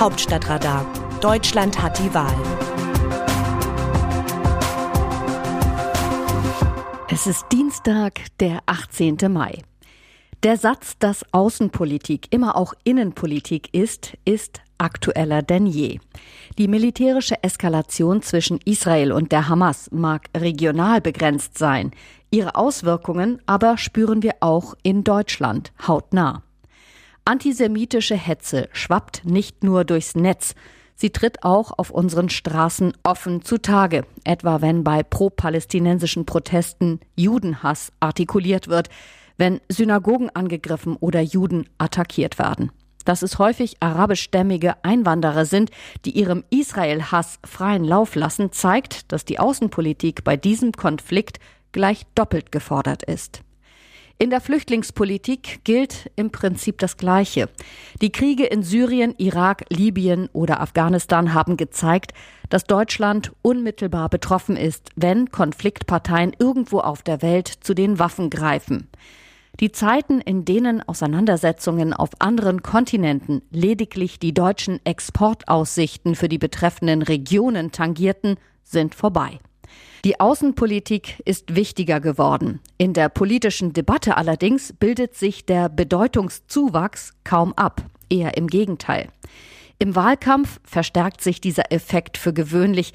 Hauptstadtradar. Deutschland hat die Wahl. Es ist Dienstag, der 18. Mai. Der Satz, dass Außenpolitik immer auch Innenpolitik ist, ist aktueller denn je. Die militärische Eskalation zwischen Israel und der Hamas mag regional begrenzt sein. Ihre Auswirkungen aber spüren wir auch in Deutschland hautnah. Antisemitische Hetze schwappt nicht nur durchs Netz, sie tritt auch auf unseren Straßen offen zutage, etwa wenn bei pro-palästinensischen Protesten Judenhass artikuliert wird, wenn Synagogen angegriffen oder Juden attackiert werden. Dass es häufig arabischstämmige Einwanderer sind, die ihrem Israel-Hass freien Lauf lassen, zeigt, dass die Außenpolitik bei diesem Konflikt gleich doppelt gefordert ist. In der Flüchtlingspolitik gilt im Prinzip das Gleiche. Die Kriege in Syrien, Irak, Libyen oder Afghanistan haben gezeigt, dass Deutschland unmittelbar betroffen ist, wenn Konfliktparteien irgendwo auf der Welt zu den Waffen greifen. Die Zeiten, in denen Auseinandersetzungen auf anderen Kontinenten lediglich die deutschen Exportaussichten für die betreffenden Regionen tangierten, sind vorbei. Die Außenpolitik ist wichtiger geworden. In der politischen Debatte allerdings bildet sich der Bedeutungszuwachs kaum ab, eher im Gegenteil. Im Wahlkampf verstärkt sich dieser Effekt für gewöhnlich.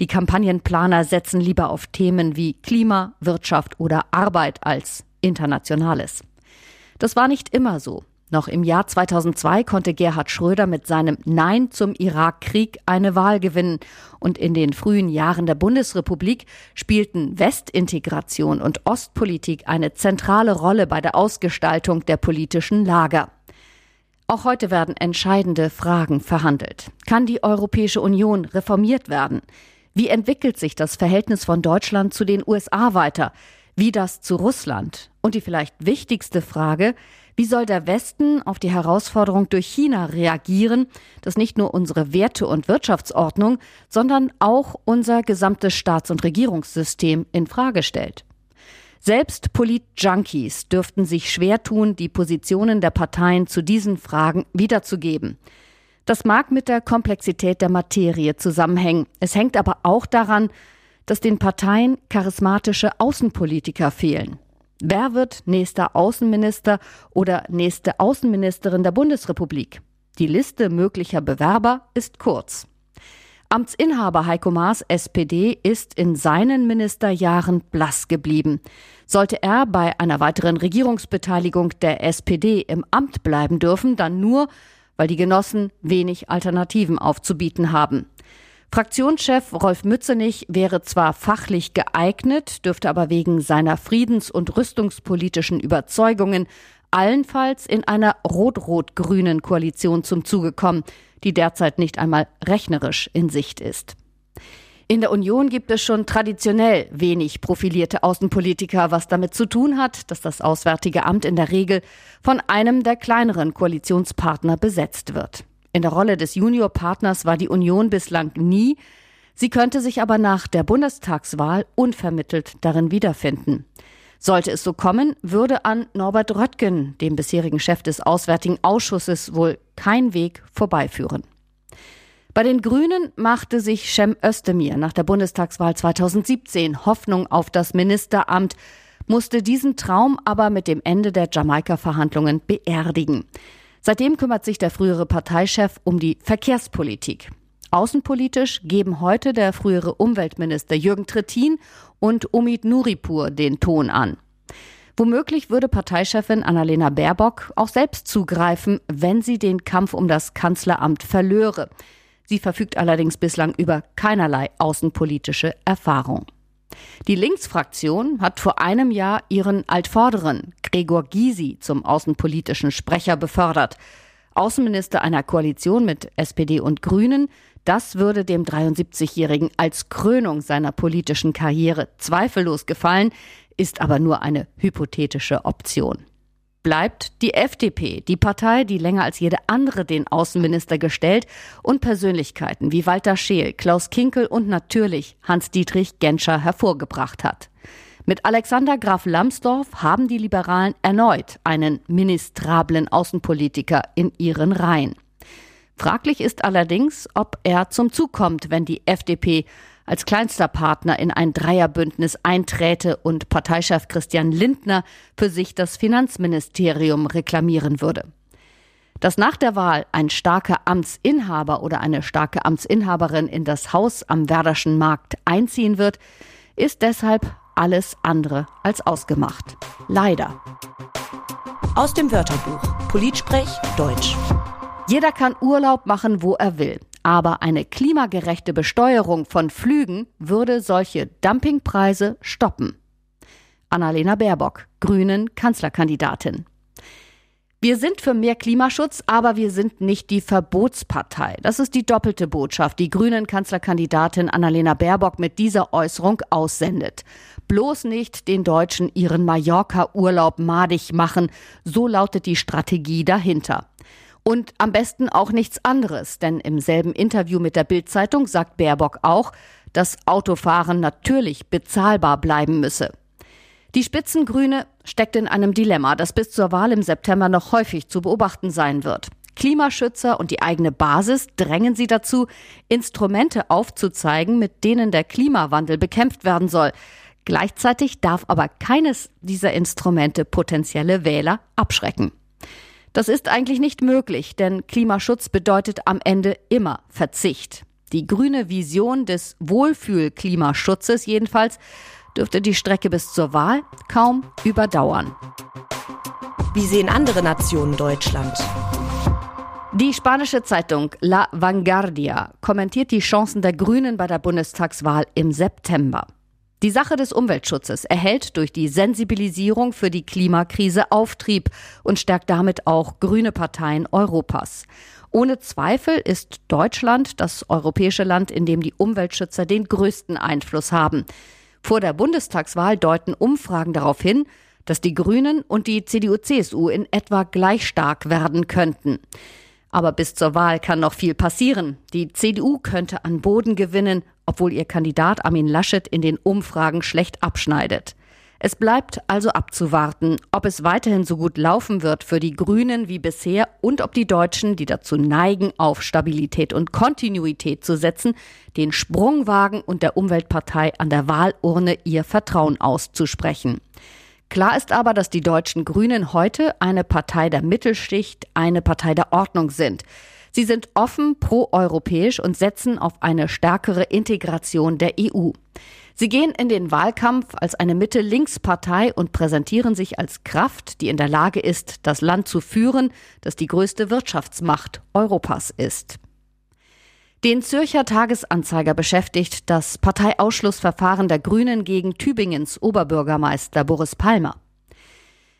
Die Kampagnenplaner setzen lieber auf Themen wie Klima, Wirtschaft oder Arbeit als Internationales. Das war nicht immer so. Noch im Jahr 2002 konnte Gerhard Schröder mit seinem Nein zum Irakkrieg eine Wahl gewinnen. Und in den frühen Jahren der Bundesrepublik spielten Westintegration und Ostpolitik eine zentrale Rolle bei der Ausgestaltung der politischen Lager. Auch heute werden entscheidende Fragen verhandelt. Kann die Europäische Union reformiert werden? Wie entwickelt sich das Verhältnis von Deutschland zu den USA weiter? Wie das zu Russland? Und die vielleicht wichtigste Frage, wie soll der Westen auf die Herausforderung durch China reagieren, das nicht nur unsere Werte- und Wirtschaftsordnung, sondern auch unser gesamtes Staats- und Regierungssystem in Frage stellt? Selbst Polit-Junkies dürften sich schwer tun, die Positionen der Parteien zu diesen Fragen wiederzugeben. Das mag mit der Komplexität der Materie zusammenhängen. Es hängt aber auch daran, dass den Parteien charismatische Außenpolitiker fehlen. Wer wird nächster Außenminister oder nächste Außenministerin der Bundesrepublik? Die Liste möglicher Bewerber ist kurz. Amtsinhaber Heiko Maas SPD ist in seinen Ministerjahren blass geblieben. Sollte er bei einer weiteren Regierungsbeteiligung der SPD im Amt bleiben dürfen, dann nur, weil die Genossen wenig Alternativen aufzubieten haben. Fraktionschef Rolf Mützenich wäre zwar fachlich geeignet, dürfte aber wegen seiner friedens- und rüstungspolitischen Überzeugungen allenfalls in einer rot-rot-grünen Koalition zum Zuge kommen, die derzeit nicht einmal rechnerisch in Sicht ist. In der Union gibt es schon traditionell wenig profilierte Außenpolitiker, was damit zu tun hat, dass das Auswärtige Amt in der Regel von einem der kleineren Koalitionspartner besetzt wird. In der Rolle des Juniorpartners war die Union bislang nie. Sie könnte sich aber nach der Bundestagswahl unvermittelt darin wiederfinden. Sollte es so kommen, würde an Norbert Röttgen, dem bisherigen Chef des Auswärtigen Ausschusses, wohl kein Weg vorbeiführen. Bei den Grünen machte sich Cem Özdemir nach der Bundestagswahl 2017 Hoffnung auf das Ministeramt, musste diesen Traum aber mit dem Ende der Jamaika-Verhandlungen beerdigen. Seitdem kümmert sich der frühere Parteichef um die Verkehrspolitik. Außenpolitisch geben heute der frühere Umweltminister Jürgen Trittin und Omid Nuripur den Ton an. Womöglich würde Parteichefin Annalena Baerbock auch selbst zugreifen, wenn sie den Kampf um das Kanzleramt verlöre. Sie verfügt allerdings bislang über keinerlei außenpolitische Erfahrung. Die Linksfraktion hat vor einem Jahr ihren Altvorderen Gregor Gysi zum außenpolitischen Sprecher befördert. Außenminister einer Koalition mit SPD und Grünen, das würde dem 73-Jährigen als Krönung seiner politischen Karriere zweifellos gefallen, ist aber nur eine hypothetische Option bleibt die FDP, die Partei, die länger als jede andere den Außenminister gestellt und Persönlichkeiten wie Walter Scheel, Klaus Kinkel und natürlich Hans-Dietrich Genscher hervorgebracht hat. Mit Alexander Graf Lambsdorff haben die Liberalen erneut einen ministrablen Außenpolitiker in ihren Reihen. Fraglich ist allerdings, ob er zum Zug kommt, wenn die FDP als kleinster Partner in ein Dreierbündnis einträte und Parteichef Christian Lindner für sich das Finanzministerium reklamieren würde. Dass nach der Wahl ein starker Amtsinhaber oder eine starke Amtsinhaberin in das Haus am Werderschen Markt einziehen wird, ist deshalb alles andere als ausgemacht. Leider. Aus dem Wörterbuch Politsprech Deutsch. Jeder kann Urlaub machen, wo er will. Aber eine klimagerechte Besteuerung von Flügen würde solche Dumpingpreise stoppen. Annalena Baerbock, Grünen Kanzlerkandidatin. Wir sind für mehr Klimaschutz, aber wir sind nicht die Verbotspartei. Das ist die doppelte Botschaft, die Grünen Kanzlerkandidatin Annalena Baerbock mit dieser Äußerung aussendet. Bloß nicht den Deutschen ihren Mallorca-Urlaub madig machen, so lautet die Strategie dahinter. Und am besten auch nichts anderes, denn im selben Interview mit der Bild-Zeitung sagt Baerbock auch, dass Autofahren natürlich bezahlbar bleiben müsse. Die Spitzengrüne steckt in einem Dilemma, das bis zur Wahl im September noch häufig zu beobachten sein wird. Klimaschützer und die eigene Basis drängen sie dazu, Instrumente aufzuzeigen, mit denen der Klimawandel bekämpft werden soll. Gleichzeitig darf aber keines dieser Instrumente potenzielle Wähler abschrecken. Das ist eigentlich nicht möglich, denn Klimaschutz bedeutet am Ende immer Verzicht. Die grüne Vision des Wohlfühl-Klimaschutzes jedenfalls dürfte die Strecke bis zur Wahl kaum überdauern. Wie sehen andere Nationen Deutschland? Die spanische Zeitung La Vanguardia kommentiert die Chancen der Grünen bei der Bundestagswahl im September. Die Sache des Umweltschutzes erhält durch die Sensibilisierung für die Klimakrise Auftrieb und stärkt damit auch grüne Parteien Europas. Ohne Zweifel ist Deutschland das europäische Land, in dem die Umweltschützer den größten Einfluss haben. Vor der Bundestagswahl deuten Umfragen darauf hin, dass die Grünen und die CDU-CSU in etwa gleich stark werden könnten. Aber bis zur Wahl kann noch viel passieren. Die CDU könnte an Boden gewinnen, obwohl ihr Kandidat Armin Laschet in den Umfragen schlecht abschneidet. Es bleibt also abzuwarten, ob es weiterhin so gut laufen wird für die Grünen wie bisher und ob die Deutschen, die dazu neigen, auf Stabilität und Kontinuität zu setzen, den Sprung wagen und der Umweltpartei an der Wahlurne ihr Vertrauen auszusprechen. Klar ist aber, dass die deutschen Grünen heute eine Partei der Mittelschicht, eine Partei der Ordnung sind. Sie sind offen proeuropäisch und setzen auf eine stärkere Integration der EU. Sie gehen in den Wahlkampf als eine Mitte-Links-Partei und präsentieren sich als Kraft, die in der Lage ist, das Land zu führen, das die größte Wirtschaftsmacht Europas ist. Den Zürcher Tagesanzeiger beschäftigt das Parteiausschlussverfahren der Grünen gegen Tübingens Oberbürgermeister Boris Palmer.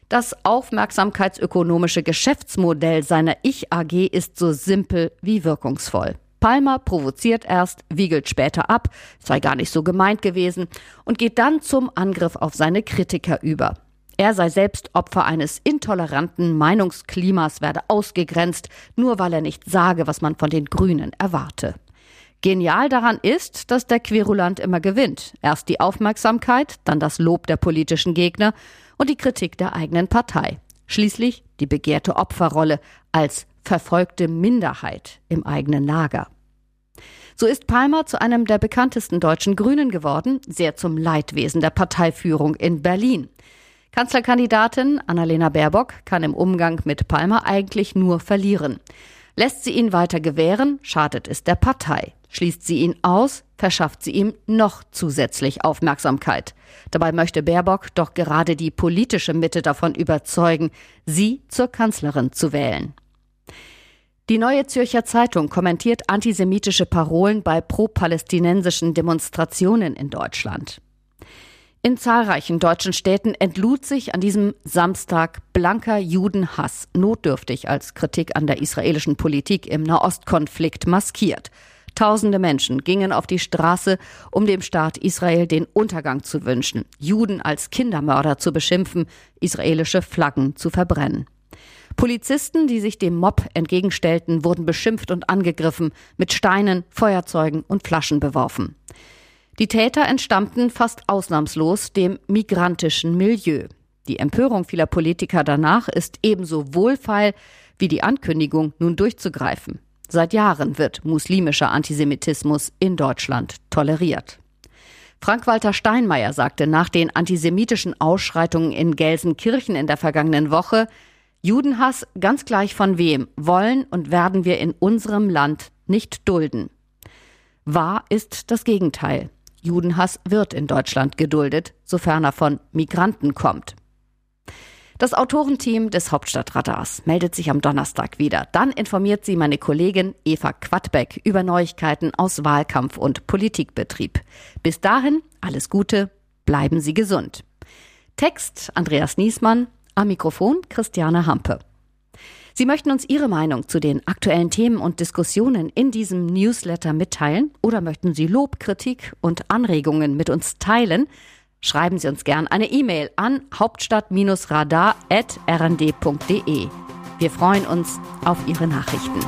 Das aufmerksamkeitsökonomische Geschäftsmodell seiner Ich AG ist so simpel wie wirkungsvoll. Palmer provoziert erst, wiegelt später ab, sei gar nicht so gemeint gewesen und geht dann zum Angriff auf seine Kritiker über. Er sei selbst Opfer eines intoleranten Meinungsklimas, werde ausgegrenzt, nur weil er nicht sage, was man von den Grünen erwarte. Genial daran ist, dass der Querulant immer gewinnt. Erst die Aufmerksamkeit, dann das Lob der politischen Gegner und die Kritik der eigenen Partei. Schließlich die begehrte Opferrolle als verfolgte Minderheit im eigenen Lager. So ist Palmer zu einem der bekanntesten deutschen Grünen geworden, sehr zum Leidwesen der Parteiführung in Berlin. Kanzlerkandidatin Annalena Baerbock kann im Umgang mit Palmer eigentlich nur verlieren. Lässt sie ihn weiter gewähren, schadet es der Partei. Schließt sie ihn aus, verschafft sie ihm noch zusätzlich Aufmerksamkeit. Dabei möchte Baerbock doch gerade die politische Mitte davon überzeugen, sie zur Kanzlerin zu wählen. Die Neue Zürcher Zeitung kommentiert antisemitische Parolen bei pro-palästinensischen Demonstrationen in Deutschland. In zahlreichen deutschen Städten entlud sich an diesem Samstag blanker Judenhass, notdürftig als Kritik an der israelischen Politik im Nahostkonflikt maskiert. Tausende Menschen gingen auf die Straße, um dem Staat Israel den Untergang zu wünschen, Juden als Kindermörder zu beschimpfen, israelische Flaggen zu verbrennen. Polizisten, die sich dem Mob entgegenstellten, wurden beschimpft und angegriffen, mit Steinen, Feuerzeugen und Flaschen beworfen. Die Täter entstammten fast ausnahmslos dem migrantischen Milieu. Die Empörung vieler Politiker danach ist ebenso wohlfeil wie die Ankündigung, nun durchzugreifen. Seit Jahren wird muslimischer Antisemitismus in Deutschland toleriert. Frank-Walter Steinmeier sagte nach den antisemitischen Ausschreitungen in Gelsenkirchen in der vergangenen Woche, Judenhass, ganz gleich von wem, wollen und werden wir in unserem Land nicht dulden. Wahr ist das Gegenteil. Judenhass wird in Deutschland geduldet, sofern er von Migranten kommt. Das Autorenteam des Hauptstadtradars meldet sich am Donnerstag wieder. Dann informiert sie meine Kollegin Eva Quadbeck über Neuigkeiten aus Wahlkampf und Politikbetrieb. Bis dahin alles Gute, bleiben Sie gesund. Text Andreas Niesmann, am Mikrofon Christiane Hampe. Sie möchten uns Ihre Meinung zu den aktuellen Themen und Diskussionen in diesem Newsletter mitteilen oder möchten Sie Lob, Kritik und Anregungen mit uns teilen? Schreiben Sie uns gern eine E-Mail an hauptstadt-radar.rnd.de. Wir freuen uns auf Ihre Nachrichten.